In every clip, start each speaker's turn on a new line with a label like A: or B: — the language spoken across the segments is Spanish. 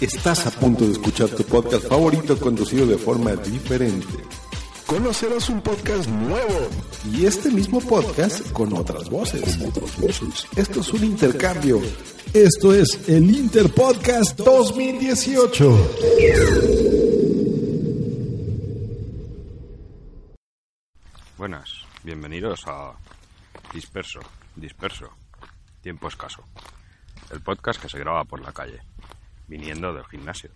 A: Estás a punto de escuchar tu podcast favorito conducido de forma diferente.
B: Conocerás un podcast nuevo
A: y este mismo podcast con otras voces. Esto es un intercambio. Esto es el Interpodcast 2018.
C: Buenas, bienvenidos a Disperso, Disperso, Tiempo Escaso, el podcast que se graba por la calle, viniendo del gimnasio.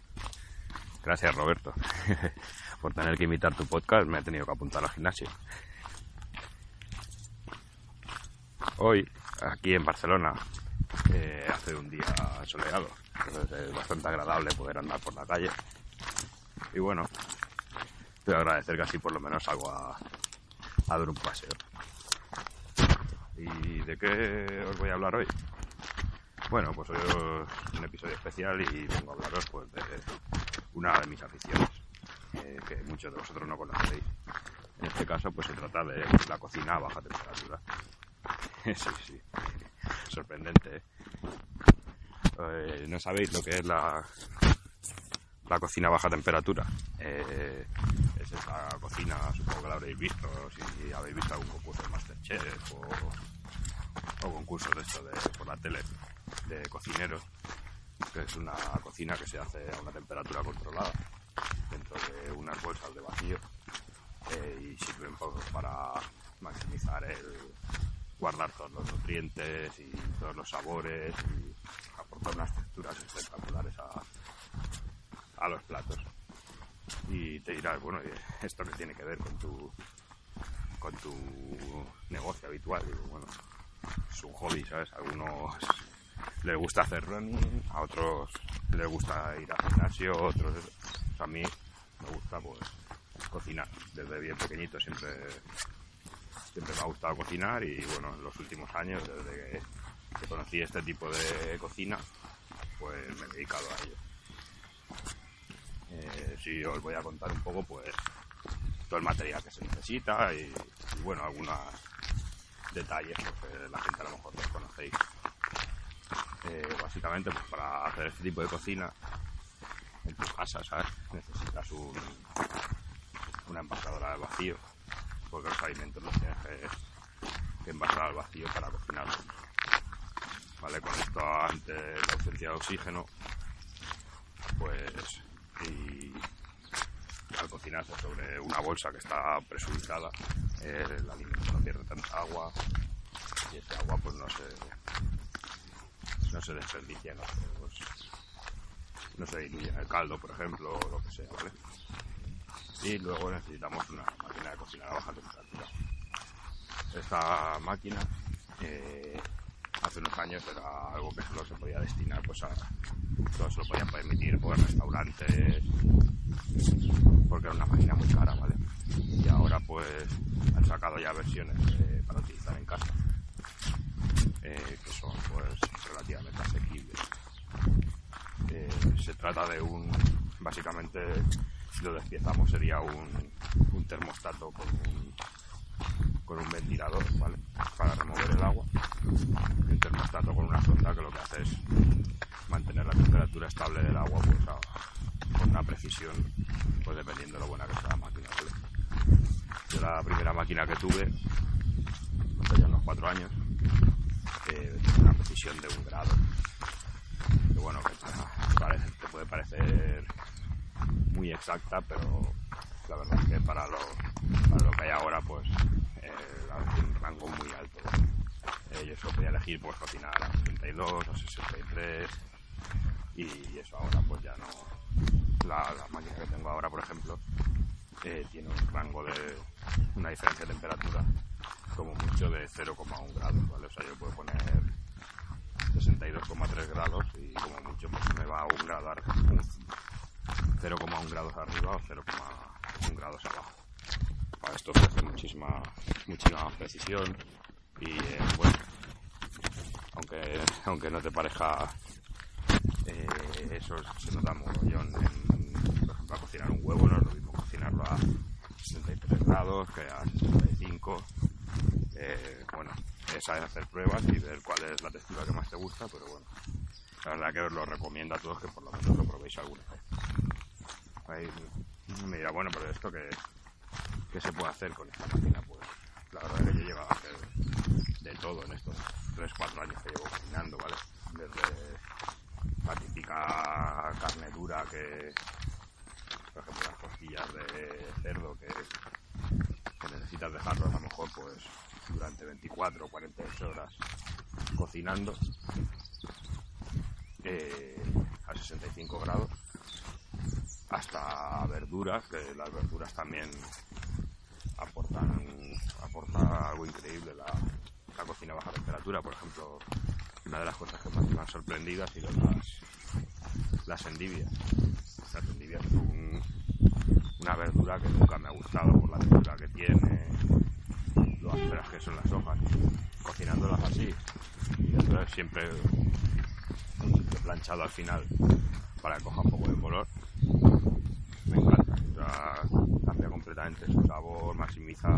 C: Gracias Roberto por tener que imitar tu podcast, me he tenido que apuntar al gimnasio. Hoy, aquí en Barcelona, eh, hace un día soleado, entonces es bastante agradable poder andar por la calle. Y bueno, quiero agradecer que así por lo menos salgo a, a dar un paseo. ¿Y de qué os voy a hablar hoy? Bueno, pues hoy es un episodio especial y vengo a hablaros pues, de una de mis aficiones, eh, que muchos de vosotros no conocéis. En este caso, pues se trata de la cocina a baja temperatura. sí, sí, sorprendente. ¿eh? Eh, no sabéis lo que es la, la cocina a baja temperatura. Es esa cocina, supongo que la habréis visto, si habéis visto algún concurso de Masterchef o, o concursos de esto de, por la tele de cocineros, que es una cocina que se hace a una temperatura controlada dentro de unas bolsas de vacío eh, y sirven para maximizar el guardar todos los nutrientes y todos los sabores y aportar unas texturas espectaculares a, a los platos. Y te dirás, bueno, ¿y ¿esto qué tiene que ver con tu con tu negocio habitual? Bueno, es un hobby, ¿sabes? Algunos les gusta hacer running, a otros les gusta ir al gimnasio, a otros... a mí me gusta pues cocinar. Desde bien pequeñito siempre siempre me ha gustado cocinar y bueno, en los últimos años, desde que conocí este tipo de cocina, pues me he dedicado a ello. Eh, sí, os voy a contar un poco, pues, todo el material que se necesita y, y, bueno, algunos detalles pues, que la gente a lo mejor no conocéis. Eh, básicamente, pues para hacer este tipo de cocina en tu casa, ¿sabes? Necesitas un, una envasadora de vacío, porque los alimentos los tienes que, que envasar al vacío para cocinarlos. ¿Vale? Con esto, ante la ausencia de oxígeno, pues y al cocinarse sobre una bolsa que está presurizada, eh, el alimento no pierde tanta agua y ese agua pues no se se desperdicia, no, se diluye en el caldo, por ejemplo, o lo que sea, ¿vale? Y luego necesitamos una máquina de cocinar a baja temperatura. Esta máquina eh, hace unos años era algo que solo se podía destinar pues a solo se lo podían permitir por restaurantes porque era una máquina muy cara vale y ahora pues han sacado ya versiones eh, para utilizar en casa eh, que son pues eh, se trata de un básicamente si lo despiezamos sería un, un termostato con un con un ventilador, ¿vale? Para remover el agua. Un termostato con una sonda que lo que hace es mantener la temperatura estable del agua pues, con una precisión, pues dependiendo de lo buena que sea la máquina. Yo la primera máquina que tuve, hace ya unos cuatro años, eh, una precisión de un grado. Bueno, que parece, te puede parecer muy exacta, pero la verdad es que para lo, para lo que hay ahora, pues eh, un rango muy alto. Eh, yo solo podía elegir pues cocinar a 62, a 63 y eso ahora pues ya no. La, la máquina que tengo ahora, por ejemplo, eh, tiene un rango de una diferencia de temperatura como mucho de 0,1 grados, ¿vale? O sea, yo puedo poner 62,3 grados y como mucho pues, me va a un grado arriba, 0,1 grados arriba o 0,1 grados abajo. Para esto ofrece muchísima, muchísima precisión y eh, bueno, aunque, aunque no te parezca eh, eso se nos da mogollón en, por ejemplo, a cocinar un huevo, no es lo mismo cocinarlo a 63 grados que a 65. Eh, bueno es hacer pruebas y ver cuál es la textura que más te gusta pero bueno. La verdad que os lo recomiendo a todos que por lo menos lo probéis alguna vez. Ahí me dirá bueno pero esto que, que se puede hacer con esta máquina pues la verdad que yo llevo a hacer de todo en estos 3-4 años que llevo cocinando vale desde la típica carne dura que, por ejemplo, las costillas de cerdo que, que necesitas dejarlo a lo mejor pues durante 24 o 48 horas cocinando eh, a 65 grados hasta verduras que las verduras también aportan aporta algo increíble la, la cocina a baja temperatura por ejemplo una de las cosas que más me han sorprendido ha sido las, las endivias. Las endivias es un- una verdura que nunca me ha gustado por la textura que tiene, lo que son las hojas. Cocinándolas así, y después siempre planchado al final para que coja un poco de color, me encanta. Sea, cambia completamente su sabor, maximiza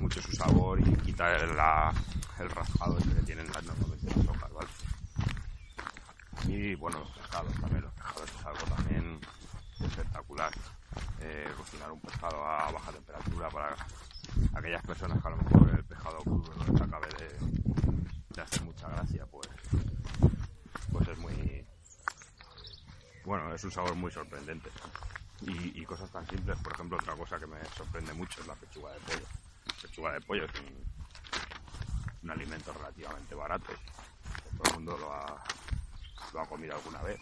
C: mucho su sabor y quita el, la- el rasgado ese que tienen las, normalmente las hojas, ¿vale? Y bueno, los pescados también, los pescados es algo también espectacular. Eh, cocinar un pescado a baja temperatura para aquellas personas que a lo mejor el pescado crudo no les acabe de, hacer mucha gracia, pues, pues es muy... Bueno, es un sabor muy sorprendente. Y, cosas tan simples, por ejemplo, otra cosa que me sorprende mucho es la pechuga de pollo. Pechuga de pollo es un, un alimento relativamente barato. Todo el mundo lo ha, lo ha comido alguna vez.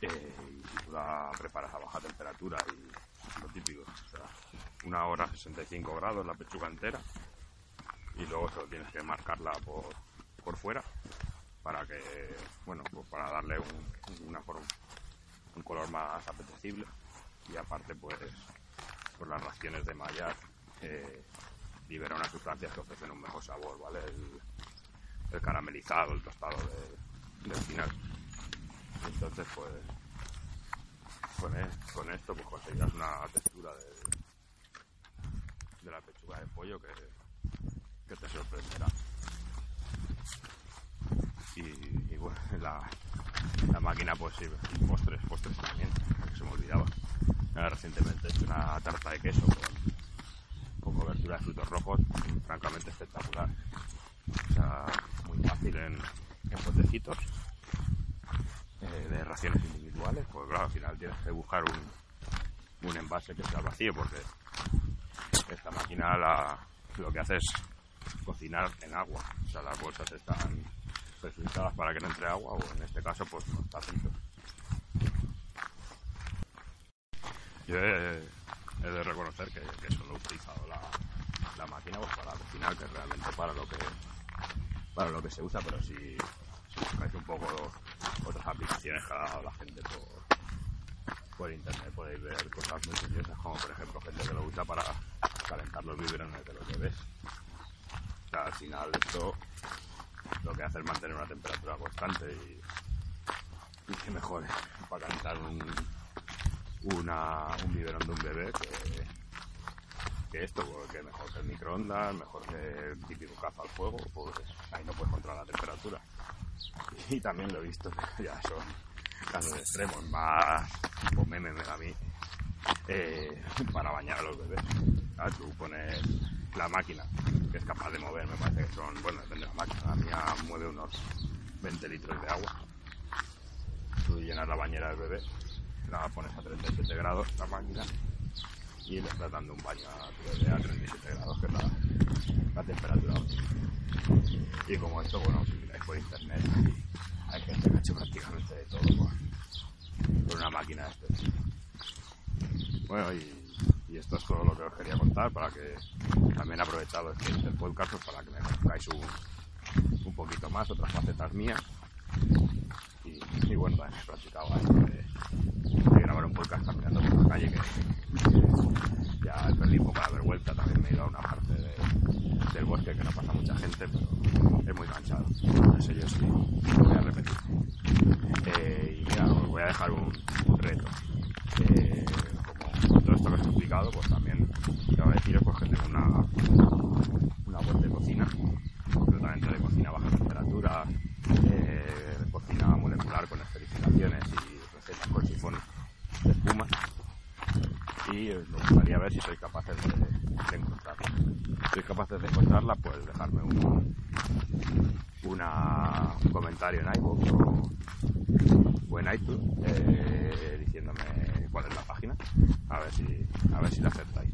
C: Eh, la preparas a baja temperatura y lo típico, o sea, una hora a 65 grados la pechuga entera y luego solo tienes que marcarla por, por fuera para que, bueno, pues para darle un, una forma, un color más apetecible y aparte pues, pues las raciones de mallas eh, liberan unas sustancias que ofrecen un mejor sabor, ¿vale? El, el caramelizado, el tostado de- del final. Entonces pues con, e- con esto pues conseguirás una textura de, de la pechuga de pollo que, que te sorprenderá. Y, bueno, la, la máquina pues sí, postres, postres también, que se me olvidaba. Recientemente he hecho una tarta de queso con, con cobertura de frutos rojos, francamente espectacular. O sea, muy fácil en, en potecitos, de raciones individuales, pues claro, al final tienes que buscar un, un envase que sea vacío, porque esta máquina la, lo que hace es cocinar en agua. O sea, las bolsas están presurizadas para que no entre agua, o en este caso, pues unos tapitos. Yo he, he de reconocer que, que solo he utilizado la, la máquina pues, para cocinar, que es realmente para lo que para lo que se usa, pero si, si buscáis un poco otras aplicaciones que ha dado la gente por, por internet podéis ver cosas muy curiosas, como por ejemplo gente que lo usa para calentar los biberones de los bebés. O sea, al final esto lo que hace es mantener una temperatura constante y, y que mejor para calentar un, una, un biberón de un bebé que, esto, porque mejor que el microondas, mejor que el típico caza al fuego, pues ahí no puedes controlar la temperatura. Y también lo he visto, ya son casos extremos, más tipo meme me a mí, eh, para bañar a los bebés. Tú pones la máquina, que es capaz de mover, me parece que son, bueno, depende de la máquina, la mía mueve unos 20 litros de agua. Tú llenas la bañera del bebé, la pones a 37 grados, la máquina, y le estás dando un baño a a 37 grados, que es la, la temperatura. Y como esto, bueno, por internet, hay gente que ha hecho prácticamente de todo con, una máquina de este. Bueno, y, y esto es todo lo que os quería contar para que también he aprovechado este, este podcast pues, para que me conozcáis un, un poquito más, otras facetas mías. Y, y bueno, también he practicado esto de, de grabar un podcast caminando por la calle que, que ya perdí un poco la vergüenza, también me he ido a una parte de- del bosque que no pasa mucha gente, pero es muy cansado. Eso yo sí voy a repetir. Eh, y os voy a dejar un, reto. Eh, como todo esto que os he explicado, pues también que deciros pues, que tengo una, una de cocina, completamente de cocina a baja temperatura, eh, de cocina molecular con esterificaciones y recetas con sifón de espuma. Y me gustaría ver si sois capaces de, de encontrarla. Si sois capaces de encontrarla, pues dejarme un comentario en iVoox o, en iTunes eh, diciéndome cuál es la página. A ver si, a ver si la aceptáis.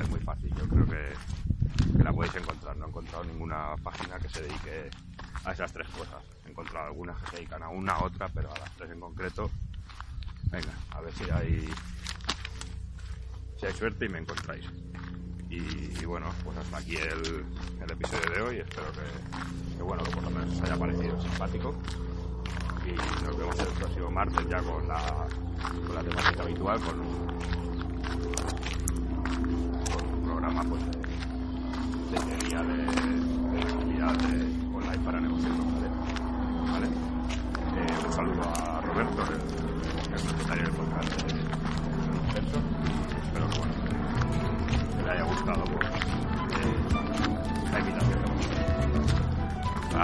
C: Es muy fácil, yo creo que, la podéis encontrar. No he encontrado ninguna página que se dedique a esas tres cosas. He encontrado algunas que se dedican a una a otra, pero a las tres en concreto. Venga, a ver si hay, si hay suerte y me encontráis. Y, y bueno, pues hasta aquí el, el episodio de hoy. Espero que, que, bueno, que haya parecido simpático. Y nos vemos el próximo martes ya con la, con la temática habitual, con un, con un programa pues, de, de teoría de, de de online para negocios. ¿vale? Eh, un saludo a Roberto, el, el propietario del